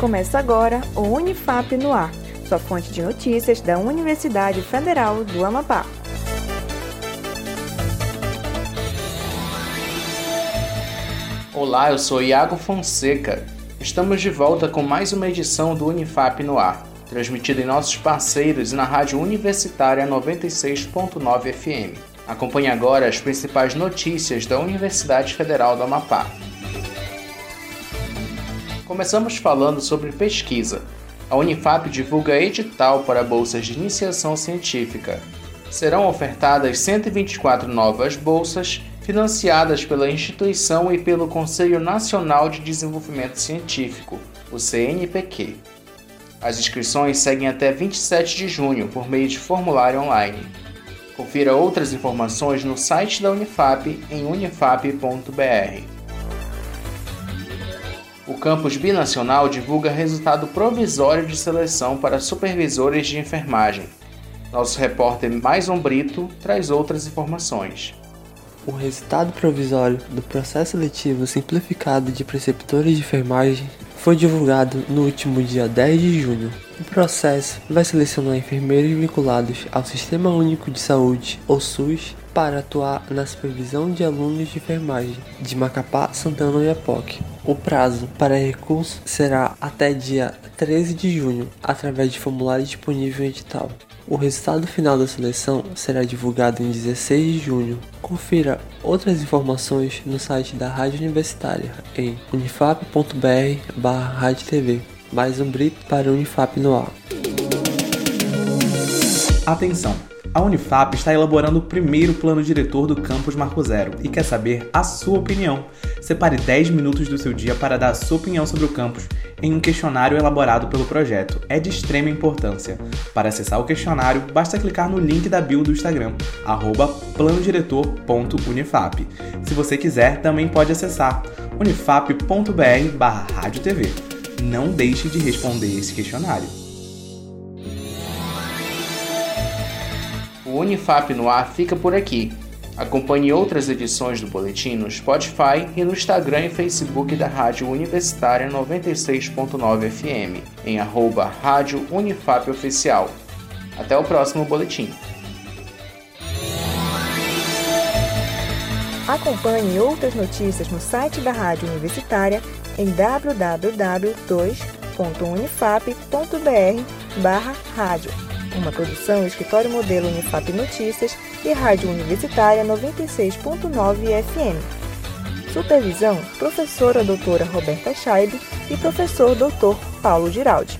Começa agora o Unifap no Ar, sua fonte de notícias da Universidade Federal do Amapá. Olá, eu sou Iago Fonseca. Estamos de volta com mais uma edição do Unifap no Ar, transmitida em nossos parceiros e na Rádio Universitária 96.9 FM. Acompanhe agora as principais notícias da Universidade Federal do Amapá. Começamos falando sobre pesquisa. A Unifap divulga edital para bolsas de iniciação científica. Serão ofertadas 124 novas bolsas financiadas pela instituição e pelo Conselho Nacional de Desenvolvimento Científico, o CNPq. As inscrições seguem até 27 de junho por meio de formulário online. Confira outras informações no site da Unifap em unifap.br. O campus binacional divulga resultado provisório de seleção para supervisores de enfermagem. Nosso repórter Maison Brito traz outras informações. O resultado provisório do processo seletivo simplificado de preceptores de enfermagem foi divulgado no último dia 10 de junho. O processo vai selecionar enfermeiros vinculados ao Sistema Único de Saúde, ou SUS, para atuar na supervisão de alunos de enfermagem de Macapá, Santana e Apoque. O prazo para recurso será até dia 13 de junho, através de formulário disponível em edital. O resultado final da seleção será divulgado em 16 de junho. Confira outras informações no site da Rádio Universitária em unifap.br/radiotv. Mais um brito para o Unifap no ar. Atenção! A Unifap está elaborando o primeiro plano diretor do campus Marco Zero e quer saber a sua opinião. Separe 10 minutos do seu dia para dar a sua opinião sobre o campus em um questionário elaborado pelo projeto. É de extrema importância. Para acessar o questionário, basta clicar no link da bio do Instagram, planodiretor.unifap. Se você quiser, também pode acessar unifap.br/radiotv. Não deixe de responder esse questionário. O Unifap no ar fica por aqui. Acompanhe outras edições do boletim no Spotify e no Instagram e Facebook da Rádio Universitária 96.9 FM, em arroba Rádio Unifap Oficial. Até o próximo boletim. Acompanhe outras notícias no site da Rádio Universitária em www.unifap.br/rádio uma produção Escritório Modelo Unifap Notícias e Rádio Universitária 96.9 FM. Supervisão: Professora Doutora Roberta Scheibe e Professor Doutor Paulo Giraldi.